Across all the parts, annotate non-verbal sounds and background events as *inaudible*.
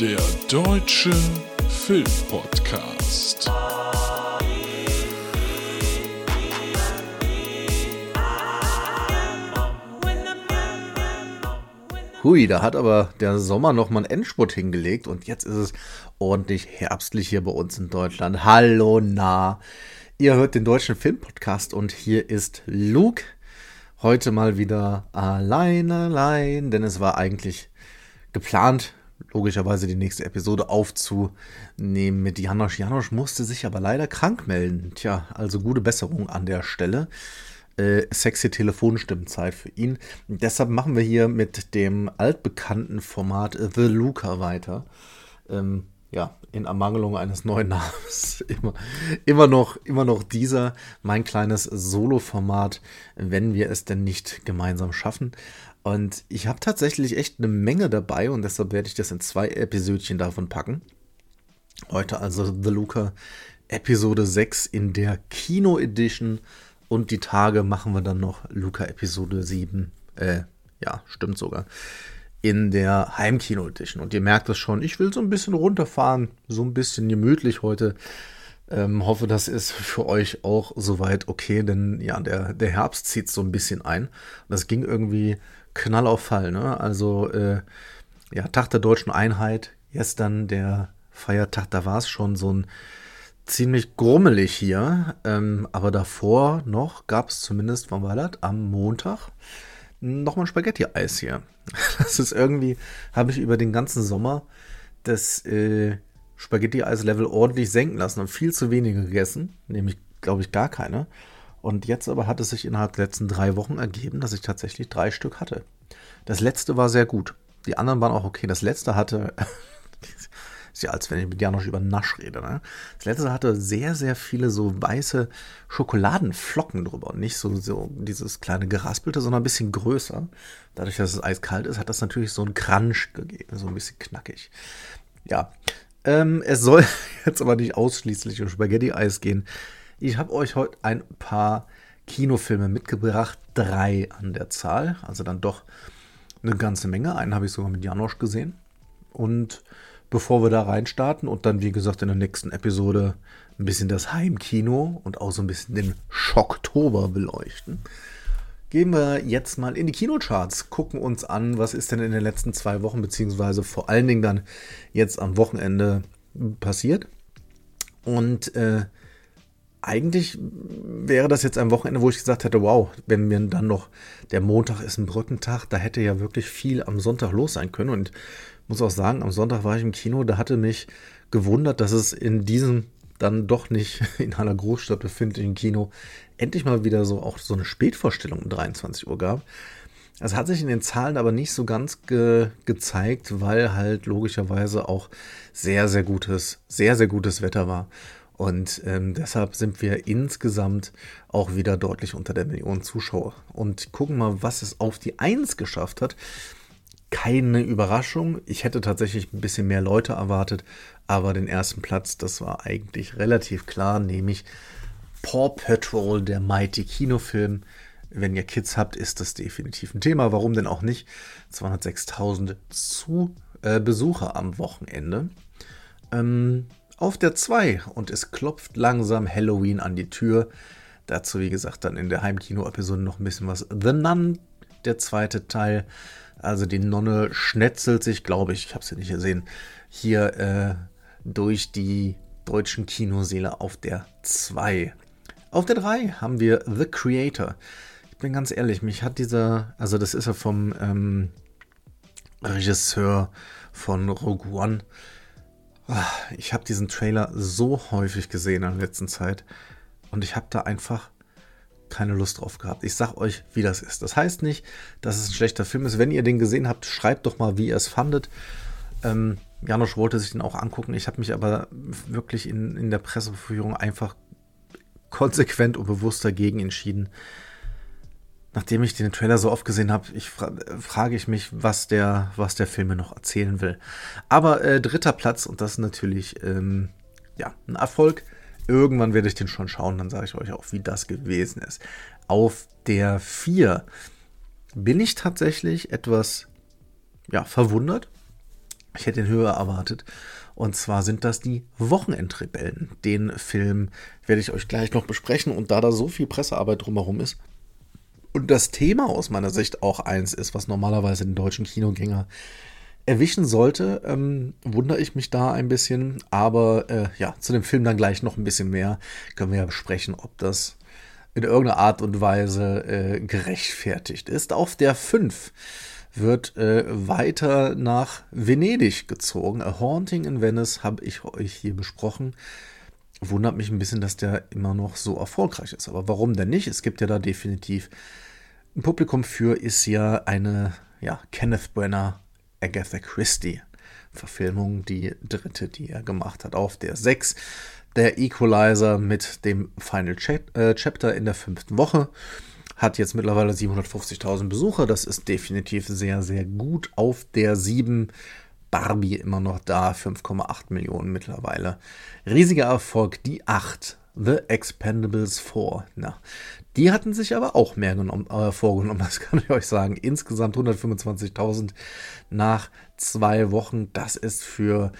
Der Deutsche Filmpodcast. Hui, da hat aber der Sommer noch mal einen Endspurt hingelegt und jetzt ist es ordentlich herbstlich hier bei uns in Deutschland. Hallo, na. Ihr hört den deutschen Filmpodcast und hier ist Luke. Heute mal wieder allein, allein, denn es war eigentlich geplant, logischerweise die nächste Episode aufzunehmen mit Janosch. Janosch musste sich aber leider krank melden. Tja, also gute Besserung an der Stelle. Äh, sexy Telefonstimmenzeit für ihn. Deshalb machen wir hier mit dem altbekannten Format The Luca weiter. Ähm, ja, in Ermangelung eines neuen *laughs* Namens immer, immer, noch, immer noch dieser, mein kleines Solo-Format, wenn wir es denn nicht gemeinsam schaffen. Und ich habe tatsächlich echt eine Menge dabei und deshalb werde ich das in zwei Episodchen davon packen. Heute also The Luca Episode 6 in der Kino Edition und die Tage machen wir dann noch Luca Episode 7. Äh, ja, stimmt sogar. In der Heimkino Edition. Und ihr merkt es schon, ich will so ein bisschen runterfahren, so ein bisschen gemütlich heute. Ähm, hoffe, das ist für euch auch soweit okay, denn ja, der, der Herbst zieht so ein bisschen ein. Das ging irgendwie Knall auf Fall. Ne? Also äh, ja, Tag der deutschen Einheit, gestern der Feiertag, da war es schon so ein ziemlich grummelig hier. Ähm, aber davor noch gab es zumindest, wann war das? Am Montag nochmal Spaghetti-Eis hier. *laughs* Das ist irgendwie, habe ich über den ganzen Sommer das äh, Spaghetti-Eis-Level ordentlich senken lassen und viel zu wenige gegessen. Nämlich, glaube ich, gar keine. Und jetzt aber hat es sich innerhalb der letzten drei Wochen ergeben, dass ich tatsächlich drei Stück hatte. Das letzte war sehr gut. Die anderen waren auch okay. Das letzte hatte, *laughs* ist ja als wenn ich mit Janosch über Nasch rede, ne? Das letzte hatte sehr, sehr viele so weiße Schokoladenflocken drüber. Und nicht so, so dieses kleine geraspelte, sondern ein bisschen größer. Dadurch, dass es eiskalt ist, hat das natürlich so einen Crunch gegeben. So ein bisschen knackig. Ja. Ähm, es soll *laughs* jetzt aber nicht ausschließlich um Spaghetti-Eis gehen. Ich habe euch heute ein paar Kinofilme mitgebracht, drei an der Zahl, also dann doch eine ganze Menge. Einen habe ich sogar mit Janosch gesehen. Und bevor wir da reinstarten und dann, wie gesagt, in der nächsten Episode ein bisschen das Heimkino und auch so ein bisschen den Schocktober beleuchten, gehen wir jetzt mal in die Kinocharts, gucken uns an, was ist denn in den letzten zwei Wochen, beziehungsweise vor allen Dingen dann jetzt am Wochenende passiert. Und äh, eigentlich wäre das jetzt ein Wochenende, wo ich gesagt hätte, wow, wenn mir dann noch der Montag ist ein Brückentag, da hätte ja wirklich viel am Sonntag los sein können. Und muss auch sagen, am Sonntag war ich im Kino, da hatte mich gewundert, dass es in diesem dann doch nicht *laughs* in einer Großstadt befindlichen Kino endlich mal wieder so auch so eine Spätvorstellung um 23 Uhr gab. Es hat sich in den Zahlen aber nicht so ganz ge gezeigt, weil halt logischerweise auch sehr, sehr gutes, sehr, sehr gutes Wetter war. Und ähm, deshalb sind wir insgesamt auch wieder deutlich unter der Million Zuschauer. Und gucken mal, was es auf die Eins geschafft hat. Keine Überraschung. Ich hätte tatsächlich ein bisschen mehr Leute erwartet, aber den ersten Platz, das war eigentlich relativ klar, nämlich Paw Patrol, der Mighty Kinofilm. Wenn ihr Kids habt, ist das definitiv ein Thema. Warum denn auch nicht? 206.000 zu äh, Besucher am Wochenende. Ähm, auf der 2 und es klopft langsam Halloween an die Tür. Dazu, wie gesagt, dann in der Heimkino-Episode noch ein bisschen was. The Nun, der zweite Teil. Also die Nonne schnetzelt sich, glaube ich, ich habe es ja nicht gesehen, hier äh, durch die deutschen Kinoseele auf der 2. Auf der 3 haben wir The Creator. Ich bin ganz ehrlich, mich hat dieser, also das ist ja vom ähm, Regisseur von Rogue One, ich habe diesen Trailer so häufig gesehen in der letzten Zeit und ich habe da einfach keine Lust drauf gehabt. Ich sag euch, wie das ist. Das heißt nicht, dass es ein schlechter Film ist. Wenn ihr den gesehen habt, schreibt doch mal, wie ihr es fandet. Ähm, Janosch wollte sich den auch angucken. Ich habe mich aber wirklich in, in der Presseverführung einfach konsequent und bewusst dagegen entschieden, nachdem ich den Trailer so oft gesehen habe, fra frage ich mich, was der, was der Film noch erzählen will. Aber äh, dritter Platz und das ist natürlich ähm, ja ein Erfolg. Irgendwann werde ich den schon schauen, dann sage ich euch auch, wie das gewesen ist. Auf der 4 bin ich tatsächlich etwas ja, verwundert. Ich hätte ihn höher erwartet. Und zwar sind das die Wochenendrebellen. Den Film werde ich euch gleich noch besprechen. Und da da so viel Pressearbeit drumherum ist und das Thema aus meiner Sicht auch eins ist, was normalerweise den deutschen Kinogänger erwischen sollte, ähm, wundere ich mich da ein bisschen. Aber äh, ja, zu dem Film dann gleich noch ein bisschen mehr. Können wir ja besprechen, ob das in irgendeiner Art und Weise äh, gerechtfertigt ist. Auf der 5 wird äh, weiter nach Venedig gezogen. A Haunting in Venice habe ich euch hier besprochen. Wundert mich ein bisschen, dass der immer noch so erfolgreich ist. Aber warum denn nicht? Es gibt ja da definitiv ein Publikum für, ist ja eine ja, Kenneth Brenner, Agatha Christie Verfilmung, die dritte, die er gemacht hat. Auf der 6 der Equalizer mit dem Final äh, Chapter in der fünften Woche. Hat jetzt mittlerweile 750.000 Besucher. Das ist definitiv sehr, sehr gut. Auf der 7 Barbie immer noch da. 5,8 Millionen mittlerweile. Riesiger Erfolg. Die 8. The Expendables 4. Na, die hatten sich aber auch mehr genommen, äh, vorgenommen, *laughs* das kann ich euch sagen. Insgesamt 125.000 nach zwei Wochen. Das ist für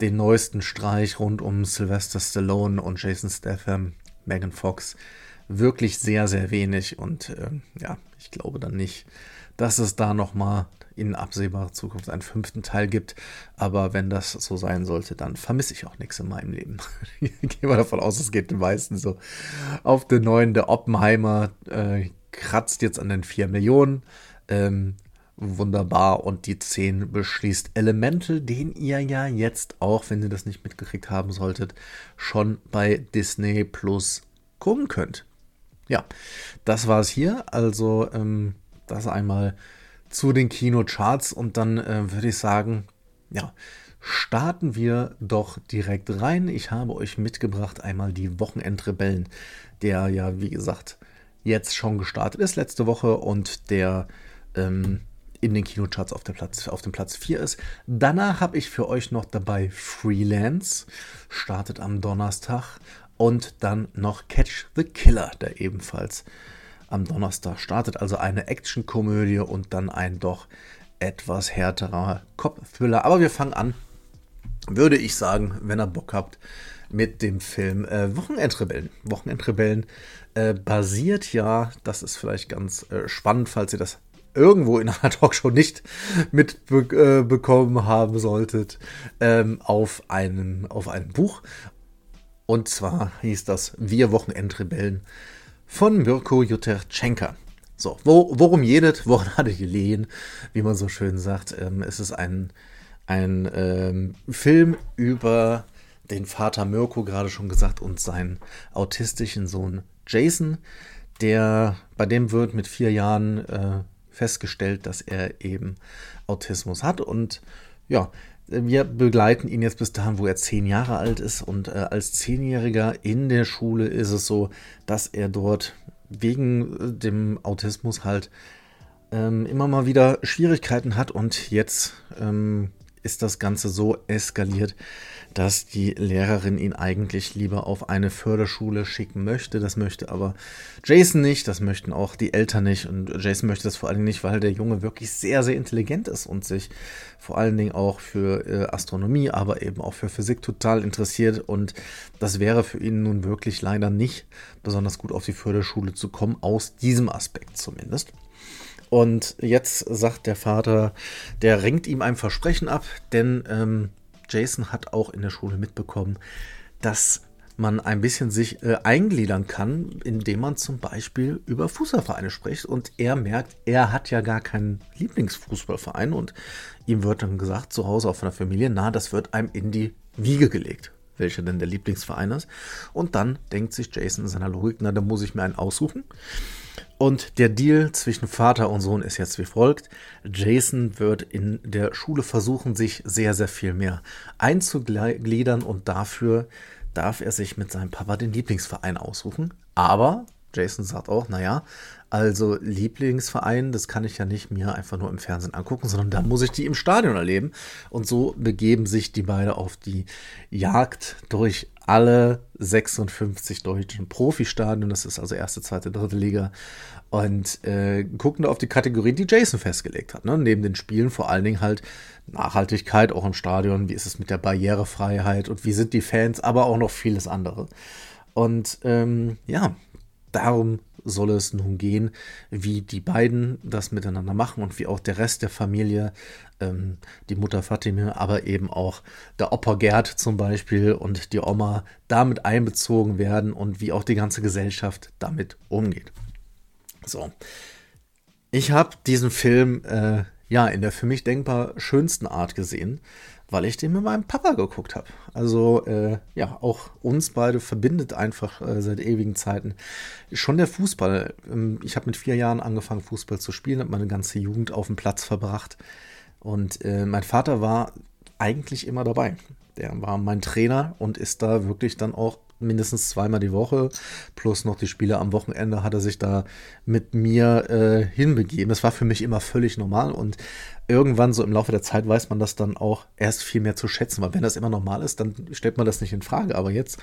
den neuesten Streich rund um Sylvester Stallone und Jason Statham, Megan Fox wirklich sehr, sehr wenig. Und äh, ja, ich glaube dann nicht, dass es da nochmal in absehbarer Zukunft einen fünften Teil gibt. Aber wenn das so sein sollte, dann vermisse ich auch nichts in meinem Leben. *laughs* ich gehe mal davon aus, es geht den meisten so. Auf den neuen, der Oppenheimer äh, kratzt jetzt an den 4 Millionen. Ähm, wunderbar. Und die 10 beschließt Elemente, den ihr ja jetzt auch, wenn ihr das nicht mitgekriegt haben solltet, schon bei Disney Plus gucken könnt ja, das war es hier. Also ähm, das einmal zu den Kinocharts und dann äh, würde ich sagen, ja, starten wir doch direkt rein. Ich habe euch mitgebracht einmal die Wochenendrebellen, der ja, wie gesagt, jetzt schon gestartet ist letzte Woche und der ähm, in den Kinocharts auf, der Platz, auf dem Platz 4 ist. Danach habe ich für euch noch dabei Freelance, startet am Donnerstag und dann noch Catch the Killer, der ebenfalls am Donnerstag startet. Also eine Actionkomödie und dann ein doch etwas härterer Cop-Thriller. Aber wir fangen an, würde ich sagen, wenn ihr Bock habt, mit dem Film äh, Wochenendrebellen. Wochenendrebellen äh, basiert ja, das ist vielleicht ganz äh, spannend, falls ihr das irgendwo in einer *laughs* Talkshow nicht mitbekommen äh, haben solltet, ähm, auf, einem, auf einem Buch. Und zwar hieß das Wir Wochenendrebellen von Mirko Juterczenka. So, wo, worum jedet, woran hatte ich gelegen, wie man so schön sagt. Ähm, es ist ein, ein ähm, Film über den Vater Mirko, gerade schon gesagt, und seinen autistischen Sohn Jason. Der, bei dem wird mit vier Jahren äh, festgestellt, dass er eben Autismus hat. Und ja, wir begleiten ihn jetzt bis dahin, wo er zehn Jahre alt ist. Und äh, als Zehnjähriger in der Schule ist es so, dass er dort wegen äh, dem Autismus halt ähm, immer mal wieder Schwierigkeiten hat. Und jetzt ähm, ist das Ganze so eskaliert, dass die Lehrerin ihn eigentlich lieber auf eine Förderschule schicken möchte. Das möchte aber Jason nicht, das möchten auch die Eltern nicht. Und Jason möchte das vor allen Dingen nicht, weil der Junge wirklich sehr, sehr intelligent ist und sich vor allen Dingen auch für äh, Astronomie, aber eben auch für Physik total interessiert. Und das wäre für ihn nun wirklich leider nicht besonders gut auf die Förderschule zu kommen, aus diesem Aspekt zumindest. Und jetzt sagt der Vater, der ringt ihm ein Versprechen ab, denn ähm, Jason hat auch in der Schule mitbekommen, dass man ein bisschen sich äh, eingliedern kann, indem man zum Beispiel über Fußballvereine spricht. Und er merkt, er hat ja gar keinen Lieblingsfußballverein. Und ihm wird dann gesagt, zu Hause auch von der Familie, na, das wird einem in die Wiege gelegt, welcher denn der Lieblingsverein ist. Und dann denkt sich Jason in seiner Logik, na, da muss ich mir einen aussuchen. Und der Deal zwischen Vater und Sohn ist jetzt wie folgt. Jason wird in der Schule versuchen, sich sehr, sehr viel mehr einzugliedern und dafür darf er sich mit seinem Papa den Lieblingsverein aussuchen. Aber Jason sagt auch, naja, also Lieblingsverein, das kann ich ja nicht mir einfach nur im Fernsehen angucken, sondern da muss ich die im Stadion erleben. Und so begeben sich die beiden auf die Jagd durch alle 56 deutschen Profistadien. Das ist also erste, zweite, dritte Liga. Und äh, gucken da auf die Kategorien, die Jason festgelegt hat. Ne? Neben den Spielen vor allen Dingen halt Nachhaltigkeit auch im Stadion. Wie ist es mit der Barrierefreiheit und wie sind die Fans, aber auch noch vieles andere. Und ähm, ja, darum soll es nun gehen, wie die beiden das miteinander machen und wie auch der Rest der Familie, ähm, die Mutter Fatime, aber eben auch der Opa Gerd zum Beispiel und die Oma damit einbezogen werden und wie auch die ganze Gesellschaft damit umgeht. So. Ich habe diesen Film äh, ja in der für mich denkbar schönsten Art gesehen weil ich den mit meinem Papa geguckt habe. Also äh, ja, auch uns beide verbindet einfach äh, seit ewigen Zeiten schon der Fußball. Ähm, ich habe mit vier Jahren angefangen, Fußball zu spielen, habe meine ganze Jugend auf dem Platz verbracht. Und äh, mein Vater war eigentlich immer dabei. Der war mein Trainer und ist da wirklich dann auch mindestens zweimal die Woche, plus noch die Spiele am Wochenende, hat er sich da mit mir äh, hinbegeben. Das war für mich immer völlig normal und irgendwann so im Laufe der Zeit weiß man das dann auch erst viel mehr zu schätzen, weil wenn das immer normal ist, dann stellt man das nicht in Frage. Aber jetzt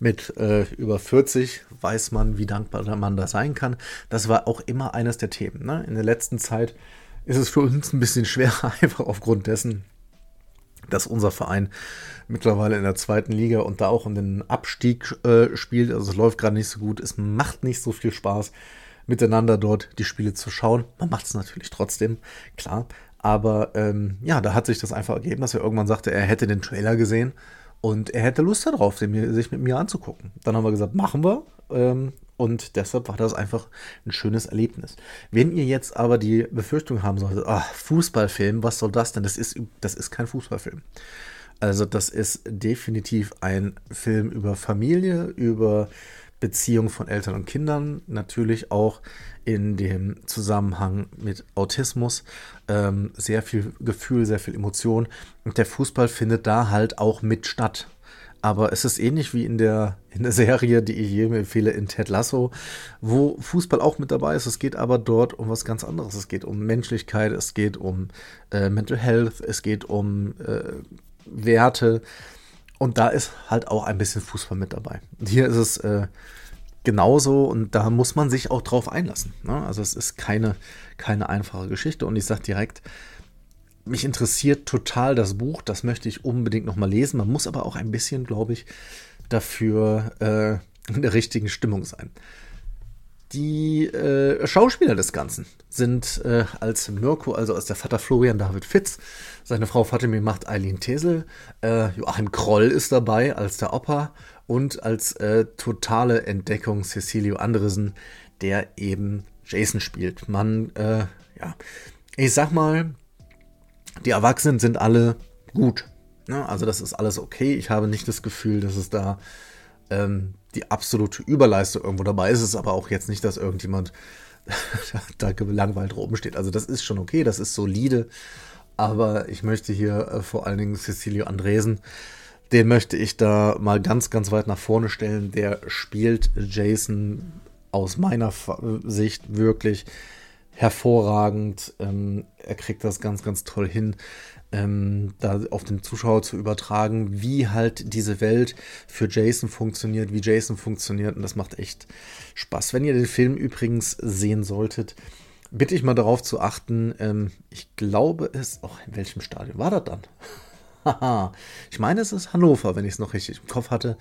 mit äh, über 40 weiß man, wie dankbar man da sein kann. Das war auch immer eines der Themen. Ne? In der letzten Zeit ist es für uns ein bisschen schwerer, *laughs* einfach aufgrund dessen, dass unser Verein mittlerweile in der zweiten Liga und da auch um den Abstieg äh, spielt. Also es läuft gerade nicht so gut. Es macht nicht so viel Spaß, miteinander dort die Spiele zu schauen. Man macht es natürlich trotzdem, klar. Aber ähm, ja, da hat sich das einfach ergeben, dass er irgendwann sagte, er hätte den Trailer gesehen und er hätte Lust darauf, den, sich mit mir anzugucken. Dann haben wir gesagt, machen wir. Ähm, und deshalb war das einfach ein schönes Erlebnis. Wenn ihr jetzt aber die Befürchtung haben solltet, ach, Fußballfilm, was soll das denn? Das ist, das ist kein Fußballfilm. Also das ist definitiv ein Film über Familie, über Beziehung von Eltern und Kindern, natürlich auch in dem Zusammenhang mit Autismus. Ähm, sehr viel Gefühl, sehr viel Emotion. Und der Fußball findet da halt auch mit statt. Aber es ist ähnlich wie in der, in der Serie, die ich jedem empfehle, in Ted Lasso, wo Fußball auch mit dabei ist. Es geht aber dort um was ganz anderes. Es geht um Menschlichkeit, es geht um äh, Mental Health, es geht um äh, Werte. Und da ist halt auch ein bisschen Fußball mit dabei. Und hier ist es äh, genauso und da muss man sich auch drauf einlassen. Ne? Also es ist keine, keine einfache Geschichte und ich sage direkt, mich interessiert total das Buch, das möchte ich unbedingt nochmal lesen. Man muss aber auch ein bisschen, glaube ich, dafür äh, in der richtigen Stimmung sein. Die äh, Schauspieler des Ganzen sind äh, als Mirko, also als der Vater Florian David Fitz, seine Frau Fatimir macht Eileen Tesel, äh, Joachim Kroll ist dabei als der Opa und als äh, totale Entdeckung Cecilio Andresen, der eben Jason spielt. Man, äh, ja, ich sag mal, die Erwachsenen sind alle gut. Ne? Also das ist alles okay. Ich habe nicht das Gefühl, dass es da ähm, die absolute Überleistung irgendwo dabei ist. Es ist aber auch jetzt nicht, dass irgendjemand *laughs* da gelangweilt oben steht. Also das ist schon okay, das ist solide. Aber ich möchte hier äh, vor allen Dingen Cecilio Andresen den möchte ich da mal ganz, ganz weit nach vorne stellen. Der spielt Jason aus meiner Sicht wirklich hervorragend. Ähm, er kriegt das ganz, ganz toll hin, ähm, da auf den Zuschauer zu übertragen, wie halt diese Welt für Jason funktioniert, wie Jason funktioniert. Und das macht echt Spaß. Wenn ihr den Film übrigens sehen solltet, bitte ich mal darauf zu achten. Ähm, ich glaube es, auch in welchem Stadion war das dann? *laughs* ich meine, es ist Hannover, wenn ich es noch richtig im Kopf hatte.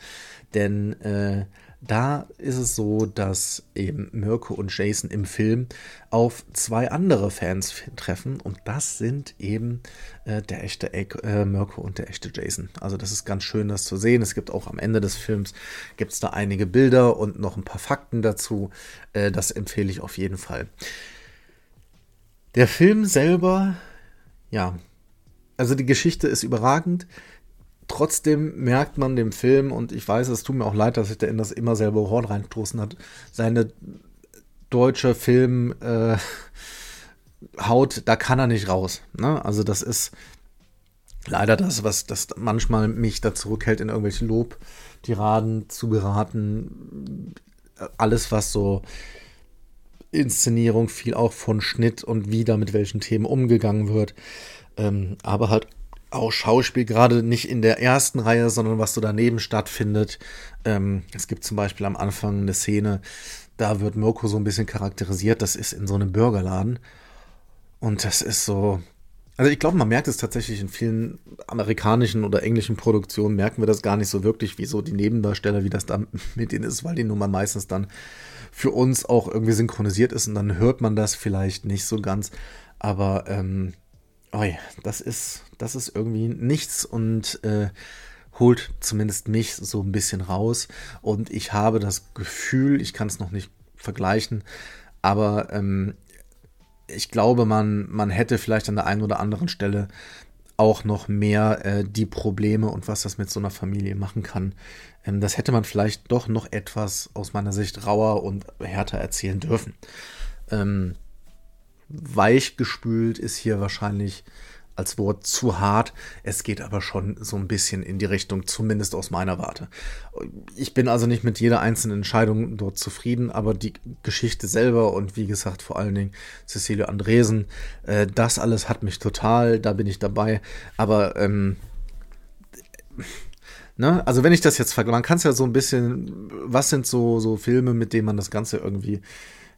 Denn äh, da ist es so, dass eben Mirko und Jason im Film auf zwei andere Fans treffen. Und das sind eben äh, der echte äh, Mirko und der echte Jason. Also das ist ganz schön, das zu sehen. Es gibt auch am Ende des Films gibt es da einige Bilder und noch ein paar Fakten dazu. Äh, das empfehle ich auf jeden Fall. Der Film selber, ja, also die Geschichte ist überragend. Trotzdem merkt man dem Film, und ich weiß, es tut mir auch leid, dass sich der in das immer selber Horn reingestoßen hat, seine deutsche Film äh, Haut, da kann er nicht raus. Ne? Also das ist leider das, was das manchmal mich da zurückhält, in irgendwelche Lobtiraden zu geraten. alles, was so Inszenierung, viel auch von Schnitt und wie da mit welchen Themen umgegangen wird. Ähm, aber halt auch Schauspiel, gerade nicht in der ersten Reihe, sondern was so daneben stattfindet. Ähm, es gibt zum Beispiel am Anfang eine Szene, da wird Mirko so ein bisschen charakterisiert. Das ist in so einem Burgerladen. Und das ist so. Also ich glaube, man merkt es tatsächlich in vielen amerikanischen oder englischen Produktionen, merken wir das gar nicht so wirklich, wie so die Nebendarsteller, wie das da *laughs* mit denen ist, weil die Nummer meistens dann für uns auch irgendwie synchronisiert ist und dann hört man das vielleicht nicht so ganz. Aber ähm, oh das ist, das ist irgendwie nichts und äh, holt zumindest mich so ein bisschen raus. Und ich habe das Gefühl, ich kann es noch nicht vergleichen, aber ähm, ich glaube, man, man hätte vielleicht an der einen oder anderen Stelle auch noch mehr äh, die Probleme und was das mit so einer Familie machen kann. Ähm, das hätte man vielleicht doch noch etwas aus meiner Sicht rauer und härter erzählen dürfen. Ähm, weichgespült ist hier wahrscheinlich als Wort zu hart. Es geht aber schon so ein bisschen in die Richtung, zumindest aus meiner Warte. Ich bin also nicht mit jeder einzelnen Entscheidung dort zufrieden, aber die Geschichte selber und wie gesagt vor allen Dingen Cecilia Andresen, äh, das alles hat mich total, da bin ich dabei. Aber ähm, ne, also wenn ich das jetzt vergleiche, man kann es ja so ein bisschen, was sind so, so Filme, mit denen man das Ganze irgendwie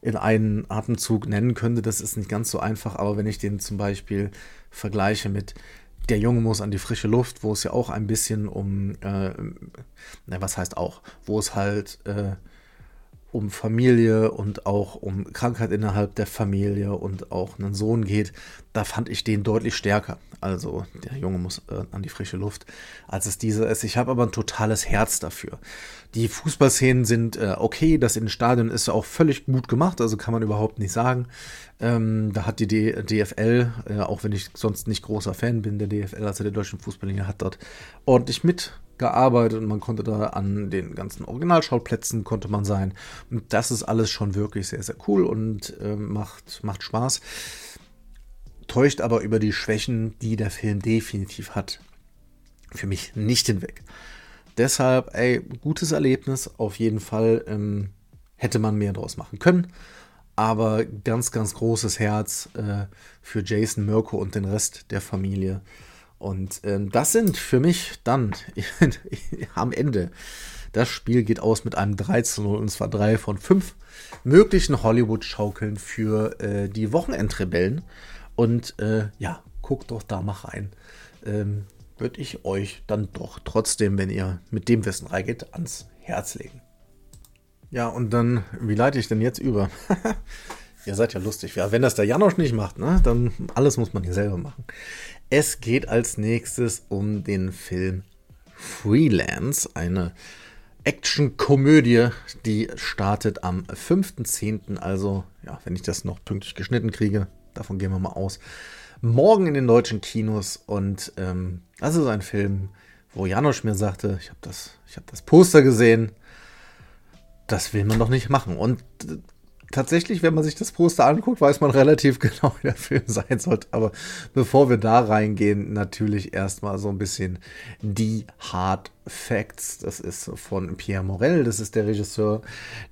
in einen Atemzug nennen könnte. Das ist nicht ganz so einfach, aber wenn ich den zum Beispiel vergleiche mit Der Junge muss an die frische Luft, wo es ja auch ein bisschen um, äh, na, was heißt auch, wo es halt äh, um Familie und auch um Krankheit innerhalb der Familie und auch einen Sohn geht, da fand ich den deutlich stärker. Also der Junge muss äh, an die frische Luft, als es dieser ist. Ich habe aber ein totales Herz dafür. Die Fußballszenen sind äh, okay, das in den Stadion ist auch völlig gut gemacht, also kann man überhaupt nicht sagen. Ähm, da hat die D DFL, äh, auch wenn ich sonst nicht großer Fan bin der DFL, also der deutschen Fußballliga, hat dort ordentlich mit gearbeitet und man konnte da an den ganzen Originalschauplätzen konnte man sein. Und das ist alles schon wirklich sehr, sehr cool und äh, macht, macht Spaß. Täuscht aber über die Schwächen, die der Film definitiv hat. Für mich nicht hinweg. Deshalb, ey, gutes Erlebnis, auf jeden Fall. Ähm, hätte man mehr draus machen können. Aber ganz, ganz großes Herz äh, für Jason, Mirko und den Rest der Familie. Und ähm, das sind für mich dann *laughs* am Ende. Das Spiel geht aus mit einem 3 zu 0 und zwar drei von fünf möglichen Hollywood-Schaukeln für äh, die Wochenendrebellen. Und äh, ja, guckt doch da mal rein. Ähm, Würde ich euch dann doch trotzdem, wenn ihr mit dem Wissen reingeht, ans Herz legen. Ja, und dann, wie leite ich denn jetzt über? *laughs* Ihr seid ja lustig. Ja, wenn das der Janosch nicht macht, ne, dann alles muss man hier selber machen. Es geht als nächstes um den Film Freelance, eine Action-Komödie, die startet am 5.10., also ja, wenn ich das noch pünktlich geschnitten kriege, davon gehen wir mal aus, morgen in den deutschen Kinos und ähm, das ist ein Film, wo Janosch mir sagte, ich habe das, hab das Poster gesehen, das will man doch nicht machen. Und tatsächlich, wenn man sich das Poster anguckt, weiß man relativ *laughs* genau, wie der Film sein sollte. Aber bevor wir da reingehen, natürlich erstmal so ein bisschen die Hard Facts. Das ist von Pierre Morel, das ist der Regisseur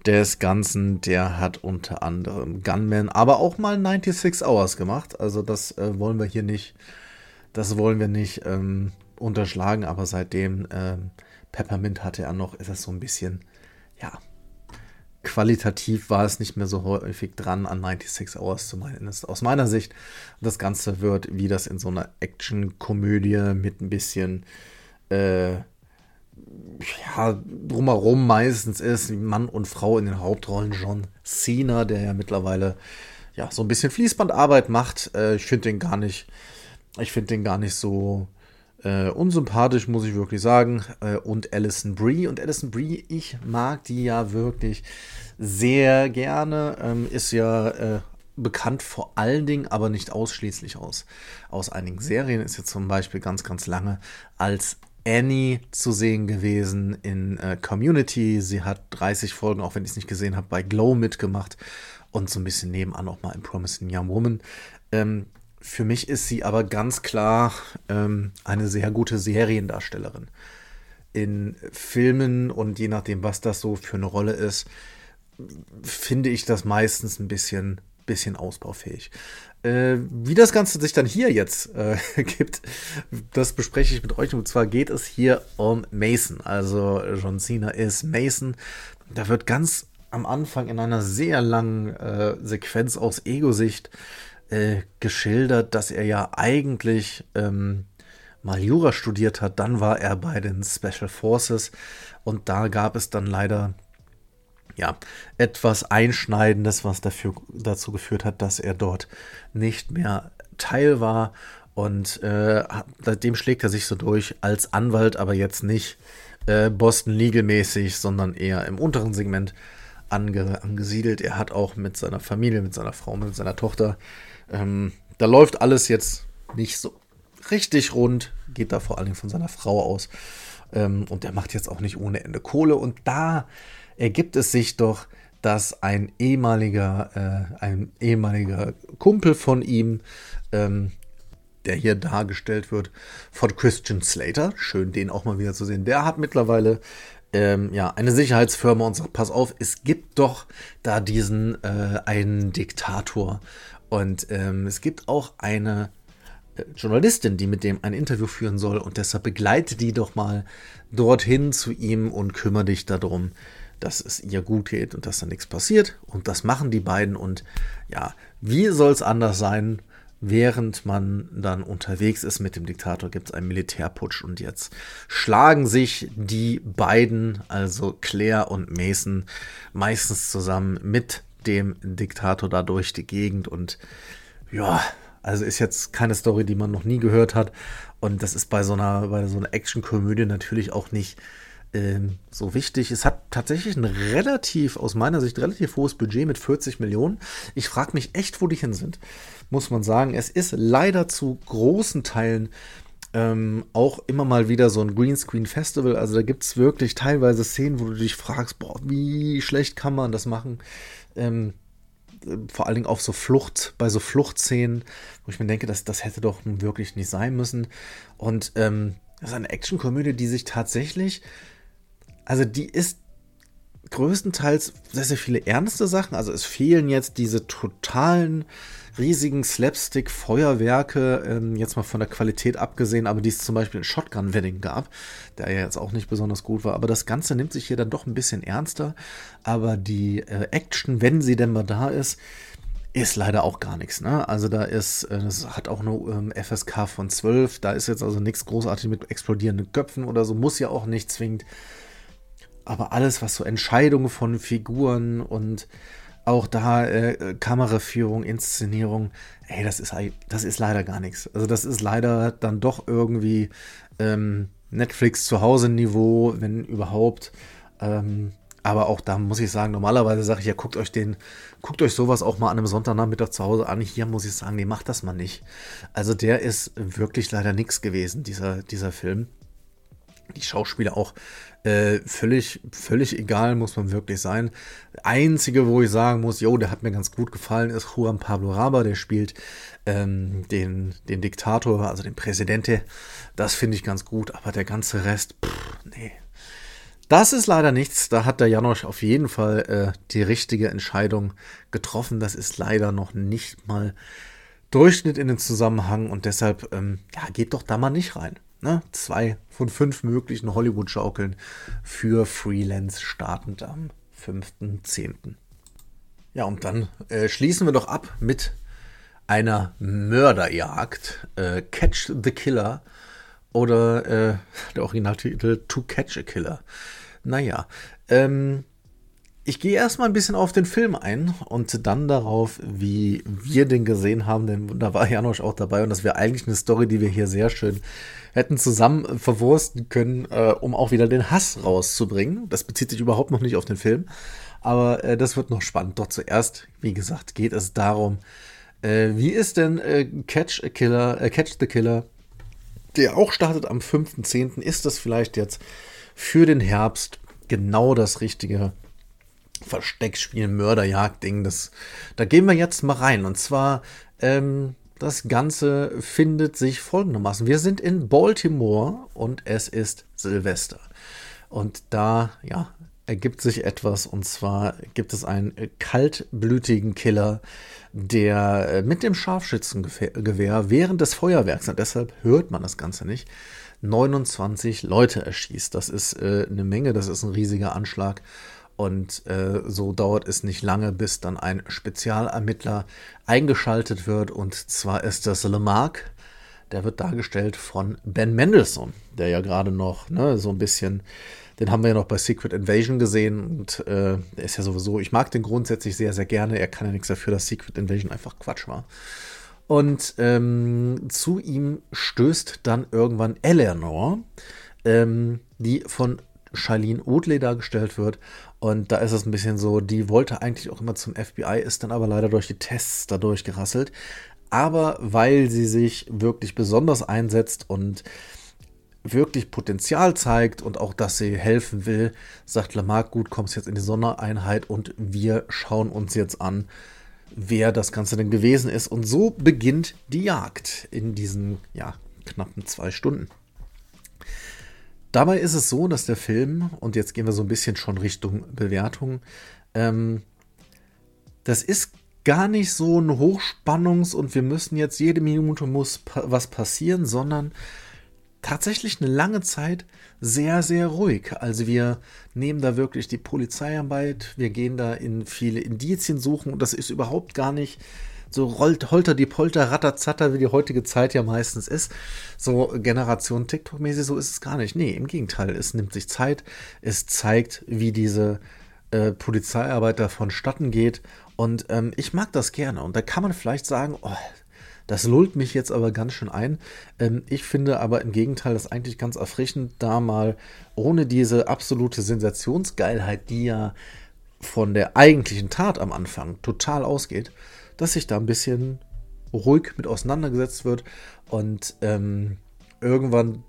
des Ganzen. Der hat unter anderem Gunman, aber auch mal 96 Hours gemacht. Also das äh, wollen wir hier nicht, das wollen wir nicht ähm, unterschlagen. Aber seitdem ähm, Peppermint hatte er noch, ist das so ein bisschen, ja, qualitativ war es nicht mehr so häufig dran an 96 Hours zumindest aus meiner Sicht. Das Ganze wird, wie das in so einer Action-Komödie mit ein bisschen äh, ja, drumherum meistens ist, Mann und Frau in den Hauptrollen. John Cena, der ja mittlerweile ja so ein bisschen Fließbandarbeit macht. Äh, ich finde den gar nicht, ich finde den gar nicht so äh, unsympathisch, muss ich wirklich sagen. Äh, und Alison Brie. Und Alison Brie, ich mag die ja wirklich sehr gerne. Ähm, ist ja äh, bekannt vor allen Dingen, aber nicht ausschließlich aus, aus einigen Serien. Ist jetzt zum Beispiel ganz, ganz lange als Annie zu sehen gewesen in äh, Community. Sie hat 30 Folgen, auch wenn ich es nicht gesehen habe, bei Glow mitgemacht und so ein bisschen nebenan auch mal in Promising Young Woman. Ähm, für mich ist sie aber ganz klar ähm, eine sehr gute Seriendarstellerin. In Filmen und je nachdem, was das so für eine Rolle ist, finde ich das meistens ein bisschen, bisschen ausbaufähig. Äh, wie das Ganze sich dann hier jetzt äh, *laughs* gibt, das bespreche ich mit euch. Und zwar geht es hier um Mason. Also John Cena ist Mason. Da wird ganz am Anfang in einer sehr langen äh, Sequenz aus Ego-Sicht äh, geschildert, dass er ja eigentlich ähm, mal Jura studiert hat. Dann war er bei den Special Forces und da gab es dann leider ja, etwas Einschneidendes, was dafür, dazu geführt hat, dass er dort nicht mehr Teil war. Und äh, seitdem schlägt er sich so durch als Anwalt, aber jetzt nicht äh, Boston Legal-mäßig, sondern eher im unteren Segment ange, angesiedelt. Er hat auch mit seiner Familie, mit seiner Frau, mit seiner Tochter, ähm, da läuft alles jetzt nicht so richtig rund, geht da vor allen Dingen von seiner Frau aus. Ähm, und er macht jetzt auch nicht ohne Ende Kohle. Und da ergibt es sich doch, dass ein ehemaliger, äh, ein ehemaliger Kumpel von ihm, ähm, der hier dargestellt wird, von Christian Slater, schön den auch mal wieder zu sehen, der hat mittlerweile ähm, ja, eine Sicherheitsfirma und sagt, pass auf, es gibt doch da diesen äh, einen Diktator. Und ähm, es gibt auch eine äh, Journalistin, die mit dem ein Interview führen soll und deshalb begleite die doch mal dorthin zu ihm und kümmere dich darum, dass es ihr gut geht und dass da nichts passiert. Und das machen die beiden. Und ja, wie soll es anders sein? Während man dann unterwegs ist mit dem Diktator, gibt es einen Militärputsch und jetzt schlagen sich die beiden, also Claire und Mason, meistens zusammen mit dem Diktator da durch die Gegend und ja, also ist jetzt keine Story, die man noch nie gehört hat und das ist bei so einer, bei so einer Actionkomödie natürlich auch nicht ähm, so wichtig. Es hat tatsächlich ein relativ, aus meiner Sicht, relativ hohes Budget mit 40 Millionen. Ich frage mich echt, wo die hin sind, muss man sagen. Es ist leider zu großen Teilen ähm, auch immer mal wieder so ein Greenscreen-Festival. Also da gibt es wirklich teilweise Szenen, wo du dich fragst, boah, wie schlecht kann man das machen? Ähm, vor allen Dingen auf so Flucht, bei so Fluchtszenen, wo ich mir denke, dass das hätte doch wirklich nicht sein müssen. Und ähm, das ist eine Actionkomödie, die sich tatsächlich also die ist größtenteils sehr, sehr viele ernste Sachen. Also es fehlen jetzt diese totalen riesigen Slapstick-Feuerwerke, ähm, jetzt mal von der Qualität abgesehen, aber die es zum Beispiel in Shotgun Wedding gab, der ja jetzt auch nicht besonders gut war. Aber das Ganze nimmt sich hier dann doch ein bisschen ernster. Aber die äh, Action, wenn sie denn mal da ist, ist leider auch gar nichts. Ne? Also da ist, äh, das hat auch nur ähm, FSK von 12, da ist jetzt also nichts großartig mit explodierenden Köpfen oder so, muss ja auch nicht zwingend aber alles, was so Entscheidungen von Figuren und auch da äh, Kameraführung, Inszenierung, ey, das ist, das ist leider gar nichts. Also das ist leider dann doch irgendwie ähm, Netflix zu Hause Niveau, wenn überhaupt. Ähm, aber auch da muss ich sagen, normalerweise sage ich ja, guckt euch den, guckt euch sowas auch mal an einem Sonntagnachmittag zu Hause an. Hier muss ich sagen, nee, macht das mal nicht. Also der ist wirklich leider nichts gewesen, dieser, dieser Film. Die Schauspieler auch äh, völlig, völlig egal, muss man wirklich sein. Einzige, wo ich sagen muss, jo, der hat mir ganz gut gefallen, ist Juan Pablo Raba, der spielt ähm, den, den Diktator, also den Präsidente. Das finde ich ganz gut, aber der ganze Rest, pff, nee. Das ist leider nichts. Da hat der Janosch auf jeden Fall äh, die richtige Entscheidung getroffen. Das ist leider noch nicht mal Durchschnitt in den Zusammenhang und deshalb, ähm, ja, geht doch da mal nicht rein. Ne? Zwei von fünf möglichen Hollywood-Schaukeln für Freelance startend am 5.10. Ja, und dann äh, schließen wir doch ab mit einer Mörderjagd. Äh, Catch the Killer oder äh, der Originaltitel To Catch a Killer. Naja, ähm, ich gehe erstmal ein bisschen auf den Film ein und dann darauf, wie wir den gesehen haben, denn da war Janosch auch dabei und das wäre eigentlich eine Story, die wir hier sehr schön hätten zusammen verwursten können, äh, um auch wieder den Hass rauszubringen. Das bezieht sich überhaupt noch nicht auf den Film, aber äh, das wird noch spannend. Doch zuerst, wie gesagt, geht es darum, äh, wie ist denn äh, Catch a Killer, äh, Catch the Killer, der auch startet am 5.10., ist das vielleicht jetzt für den Herbst genau das richtige Versteckspiel, Mörderjagd-Ding. Da gehen wir jetzt mal rein. Und zwar, ähm, das Ganze findet sich folgendermaßen. Wir sind in Baltimore und es ist Silvester. Und da, ja, ergibt sich etwas und zwar gibt es einen kaltblütigen Killer, der äh, mit dem Scharfschützengewehr während des Feuerwerks, und deshalb hört man das Ganze nicht, 29 Leute erschießt. Das ist äh, eine Menge, das ist ein riesiger Anschlag. Und äh, so dauert es nicht lange, bis dann ein Spezialermittler eingeschaltet wird. Und zwar ist das Lemarck. Der wird dargestellt von Ben Mendelssohn, der ja gerade noch ne, so ein bisschen den haben wir ja noch bei Secret Invasion gesehen und äh, der ist ja sowieso, ich mag den grundsätzlich sehr, sehr gerne. Er kann ja nichts dafür, dass Secret Invasion einfach Quatsch war. Und ähm, zu ihm stößt dann irgendwann Eleanor, ähm, die von Charlene Oatley dargestellt wird. Und da ist es ein bisschen so, die wollte eigentlich auch immer zum FBI, ist dann aber leider durch die Tests dadurch gerasselt. Aber weil sie sich wirklich besonders einsetzt und wirklich Potenzial zeigt und auch, dass sie helfen will, sagt Lamarck, gut, kommst jetzt in die Sondereinheit und wir schauen uns jetzt an, wer das Ganze denn gewesen ist. Und so beginnt die Jagd in diesen, ja, knappen zwei Stunden. Dabei ist es so, dass der Film, und jetzt gehen wir so ein bisschen schon Richtung Bewertung, ähm, das ist gar nicht so ein Hochspannungs- und wir müssen jetzt jede Minute muss pa was passieren, sondern tatsächlich eine lange Zeit sehr, sehr ruhig. Also wir nehmen da wirklich die Polizeiarbeit, wir gehen da in viele Indizien suchen und das ist überhaupt gar nicht so rollt holter die Polter, ratterzatter, wie die heutige Zeit ja meistens ist. So Generation TikTok-mäßig, so ist es gar nicht. Nee, im Gegenteil, es nimmt sich Zeit, es zeigt, wie diese äh, Polizeiarbeit da vonstatten geht und ähm, ich mag das gerne. Und da kann man vielleicht sagen, oh, das lullt mich jetzt aber ganz schön ein. Ähm, ich finde aber im Gegenteil das eigentlich ganz erfrischend, da mal ohne diese absolute Sensationsgeilheit, die ja von der eigentlichen Tat am Anfang total ausgeht, dass sich da ein bisschen ruhig mit auseinandergesetzt wird und ähm, irgendwann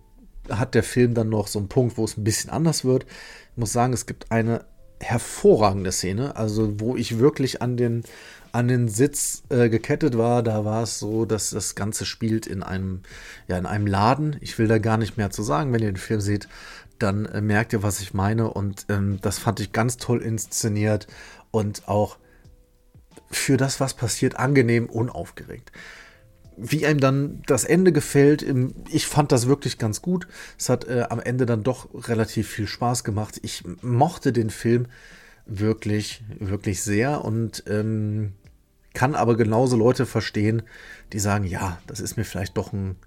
hat der Film dann noch so einen Punkt, wo es ein bisschen anders wird. Ich muss sagen, es gibt eine hervorragende Szene, also wo ich wirklich an den an den Sitz äh, gekettet war, da war es so, dass das Ganze spielt in einem, ja, in einem Laden. Ich will da gar nicht mehr zu sagen. Wenn ihr den Film seht, dann äh, merkt ihr, was ich meine. Und ähm, das fand ich ganz toll inszeniert und auch für das, was passiert, angenehm unaufgeregt. Wie einem dann das Ende gefällt, ich fand das wirklich ganz gut. Es hat äh, am Ende dann doch relativ viel Spaß gemacht. Ich mochte den Film wirklich, wirklich sehr und ähm, kann aber genauso Leute verstehen, die sagen, ja, das ist mir vielleicht doch ein,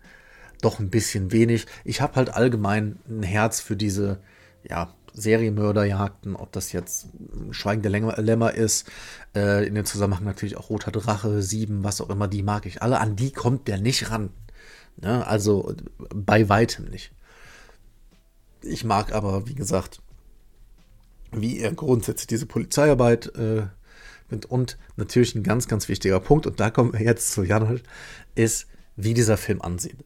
doch ein bisschen wenig. Ich habe halt allgemein ein Herz für diese, ja, Serienmörderjagden, ob das jetzt Schweigen der Lämmer ist, äh, in dem Zusammenhang natürlich auch Roter Drache, Sieben, was auch immer, die mag ich alle. An die kommt der nicht ran. Ne? Also bei weitem nicht. Ich mag aber, wie gesagt, wie er grundsätzlich diese Polizeiarbeit äh, und natürlich ein ganz, ganz wichtiger Punkt, und da kommen wir jetzt zu Janosch, ist, wie dieser Film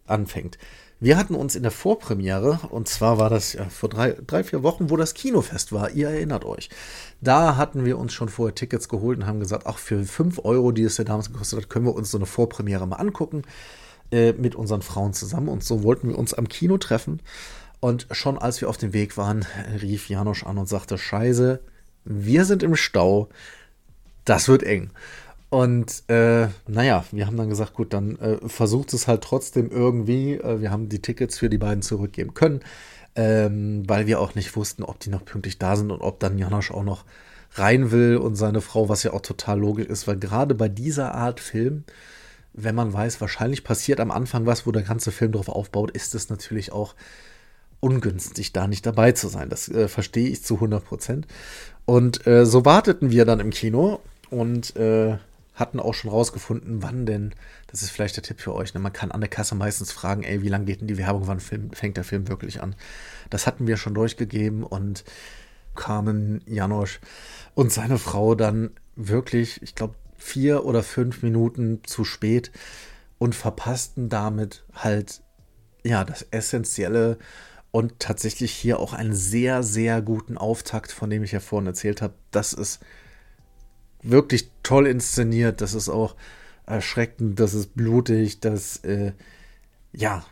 anfängt. Wir hatten uns in der Vorpremiere, und zwar war das ja vor drei, drei, vier Wochen, wo das Kinofest war, ihr erinnert euch. Da hatten wir uns schon vorher Tickets geholt und haben gesagt, ach, für 5 Euro, die es ja damals gekostet hat, können wir uns so eine Vorpremiere mal angucken, äh, mit unseren Frauen zusammen. Und so wollten wir uns am Kino treffen. Und schon als wir auf dem Weg waren, rief Janosch an und sagte, scheiße, wir sind im Stau das wird eng. Und äh, naja, wir haben dann gesagt, gut, dann äh, versucht es halt trotzdem irgendwie. Äh, wir haben die Tickets für die beiden zurückgeben können, ähm, weil wir auch nicht wussten, ob die noch pünktlich da sind und ob dann Janosch auch noch rein will und seine Frau, was ja auch total logisch ist, weil gerade bei dieser Art Film, wenn man weiß, wahrscheinlich passiert am Anfang was, wo der ganze Film drauf aufbaut, ist es natürlich auch ungünstig, da nicht dabei zu sein. Das äh, verstehe ich zu 100 Prozent. Und äh, so warteten wir dann im Kino und äh, hatten auch schon rausgefunden, wann denn, das ist vielleicht der Tipp für euch, ne? man kann an der Kasse meistens fragen, ey, wie lange geht denn die Werbung, wann Film, fängt der Film wirklich an? Das hatten wir schon durchgegeben und kamen Janosch und seine Frau dann wirklich, ich glaube, vier oder fünf Minuten zu spät und verpassten damit halt, ja, das Essentielle und tatsächlich hier auch einen sehr, sehr guten Auftakt, von dem ich ja vorhin erzählt habe. Das ist wirklich toll inszeniert. Das ist auch erschreckend, das ist blutig, das, äh, ja,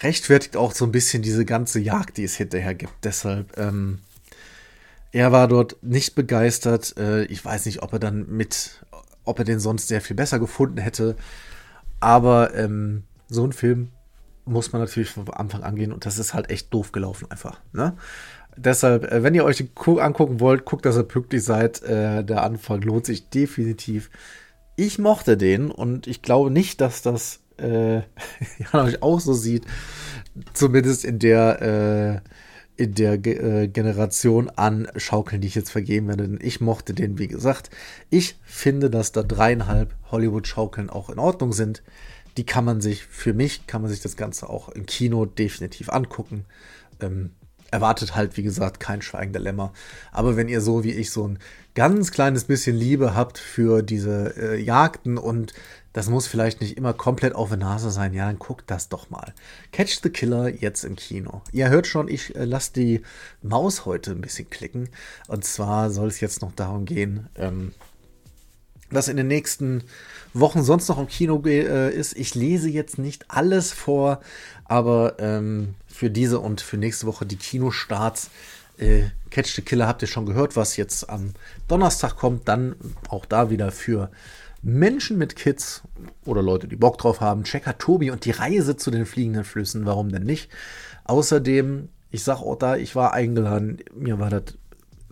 rechtfertigt auch so ein bisschen diese ganze Jagd, die es hinterher gibt. Deshalb, ähm, Er war dort nicht begeistert. Äh, ich weiß nicht, ob er dann mit, ob er den sonst sehr viel besser gefunden hätte. Aber ähm, so ein Film muss man natürlich von Anfang an gehen und das ist halt echt doof gelaufen einfach. Ne? Deshalb, äh, wenn ihr euch den angucken wollt, guckt, dass ihr pünktlich seid. Äh, der Anfang lohnt sich definitiv. Ich mochte den und ich glaube nicht, dass das äh, *laughs* ja, euch auch so sieht. Zumindest in der äh, in der äh, Generation an Schaukeln, die ich jetzt vergeben werde. Denn ich mochte den, wie gesagt. Ich finde, dass da dreieinhalb Hollywood-Schaukeln auch in Ordnung sind. Die kann man sich, für mich kann man sich das Ganze auch im Kino definitiv angucken. Ähm, erwartet halt, wie gesagt, kein Schweigen der Lämmer. Aber wenn ihr so wie ich so ein ganz kleines bisschen Liebe habt für diese äh, Jagden und das muss vielleicht nicht immer komplett auf der Nase sein, ja, dann guckt das doch mal. Catch the Killer jetzt im Kino. Ihr hört schon, ich äh, lasse die Maus heute ein bisschen klicken. Und zwar soll es jetzt noch darum gehen, ähm, was in den nächsten Wochen sonst noch im Kino äh, ist. Ich lese jetzt nicht alles vor, aber ähm, für diese und für nächste Woche die Kinostarts. Äh, Catch the Killer habt ihr schon gehört, was jetzt am Donnerstag kommt. Dann auch da wieder für Menschen mit Kids oder Leute, die Bock drauf haben. Checker Tobi und die Reise zu den fliegenden Flüssen. Warum denn nicht? Außerdem, ich sag auch da, ich war eingeladen. Mir war das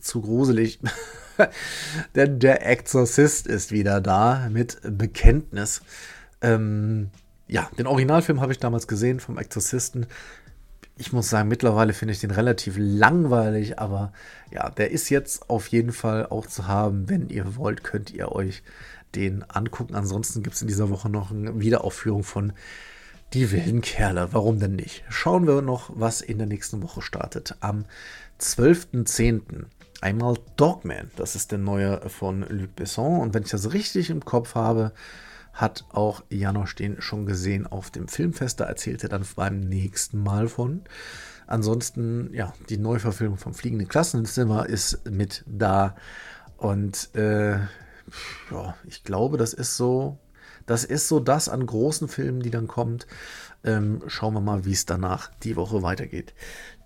zu gruselig. *laughs* Denn der Exorzist ist wieder da mit Bekenntnis. Ähm, ja, den Originalfilm habe ich damals gesehen vom Exorzisten. Ich muss sagen, mittlerweile finde ich den relativ langweilig, aber ja, der ist jetzt auf jeden Fall auch zu haben. Wenn ihr wollt, könnt ihr euch den angucken. Ansonsten gibt es in dieser Woche noch eine Wiederaufführung von Die wilden Kerle. Warum denn nicht? Schauen wir noch, was in der nächsten Woche startet. Am 12.10. Einmal Dogman, das ist der neue von Luc Besson. Und wenn ich das richtig im Kopf habe, hat auch Janosch den schon gesehen auf dem Filmfest. Da erzählt er dann beim nächsten Mal von. Ansonsten, ja, die Neuverfilmung vom Fliegenden Klassenzimmer ist mit da. Und äh, ja, ich glaube, das ist so, das ist so das an großen Filmen, die dann kommt. Ähm, schauen wir mal, wie es danach die Woche weitergeht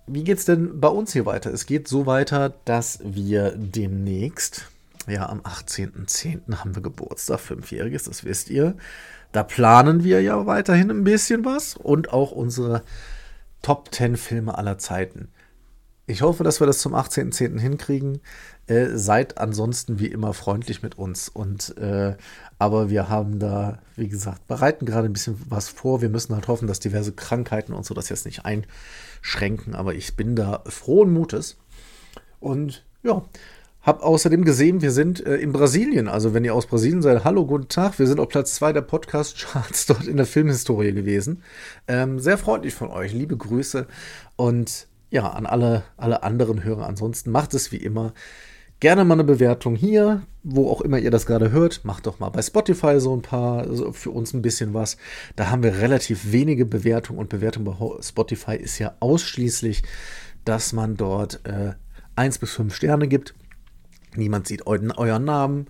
wie geht es denn bei uns hier weiter? Es geht so weiter, dass wir demnächst, ja, am 18.10. haben wir Geburtstag, fünfjähriges, das wisst ihr. Da planen wir ja weiterhin ein bisschen was und auch unsere Top 10 Filme aller Zeiten. Ich hoffe, dass wir das zum 18.10. hinkriegen. Äh, seid ansonsten wie immer freundlich mit uns. Und äh, aber wir haben da, wie gesagt, bereiten gerade ein bisschen was vor. Wir müssen halt hoffen, dass diverse Krankheiten und so das jetzt nicht einschränken. Aber ich bin da frohen Mutes. Und ja, hab außerdem gesehen, wir sind äh, in Brasilien. Also wenn ihr aus Brasilien seid, hallo, guten Tag. Wir sind auf Platz 2 der Podcast-Charts *laughs* dort in der Filmhistorie gewesen. Ähm, sehr freundlich von euch. Liebe Grüße. Und ja, an alle, alle anderen Hörer ansonsten macht es wie immer gerne mal eine Bewertung hier, wo auch immer ihr das gerade hört. Macht doch mal bei Spotify so ein paar, also für uns ein bisschen was. Da haben wir relativ wenige Bewertungen und Bewertung bei Spotify ist ja ausschließlich, dass man dort äh, 1 bis 5 Sterne gibt. Niemand sieht euren, euren Namen.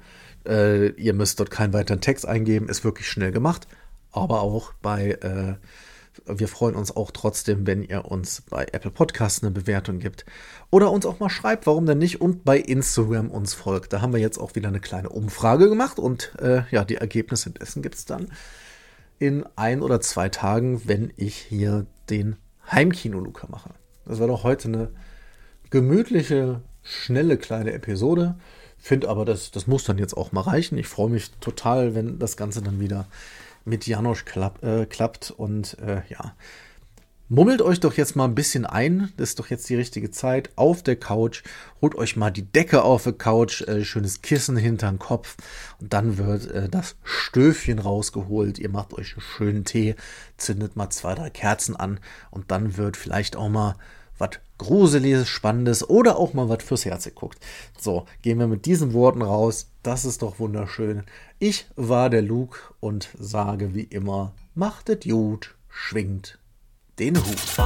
Äh, ihr müsst dort keinen weiteren Text eingeben. Ist wirklich schnell gemacht. Aber auch bei äh, wir freuen uns auch trotzdem, wenn ihr uns bei Apple Podcasts eine Bewertung gibt oder uns auch mal schreibt, warum denn nicht und bei Instagram uns folgt. Da haben wir jetzt auch wieder eine kleine Umfrage gemacht und äh, ja, die Ergebnisse dessen gibt es dann in ein oder zwei Tagen, wenn ich hier den Heimkino-Luca mache. Das war doch heute eine gemütliche, schnelle kleine Episode. Finde aber, das, das muss dann jetzt auch mal reichen. Ich freue mich total, wenn das Ganze dann wieder mit Janosch klapp, äh, klappt. Und äh, ja, mummelt euch doch jetzt mal ein bisschen ein. Das ist doch jetzt die richtige Zeit. Auf der Couch. Holt euch mal die Decke auf der Couch. Äh, schönes Kissen hinter den Kopf. Und dann wird äh, das Stöfchen rausgeholt. Ihr macht euch einen schönen Tee. Zündet mal zwei, drei Kerzen an. Und dann wird vielleicht auch mal was Gruseliges, Spannendes oder auch mal was fürs Herz geguckt. So, gehen wir mit diesen Worten raus. Das ist doch wunderschön. Ich war der Luke und sage wie immer, machtet gut, schwingt den Hut.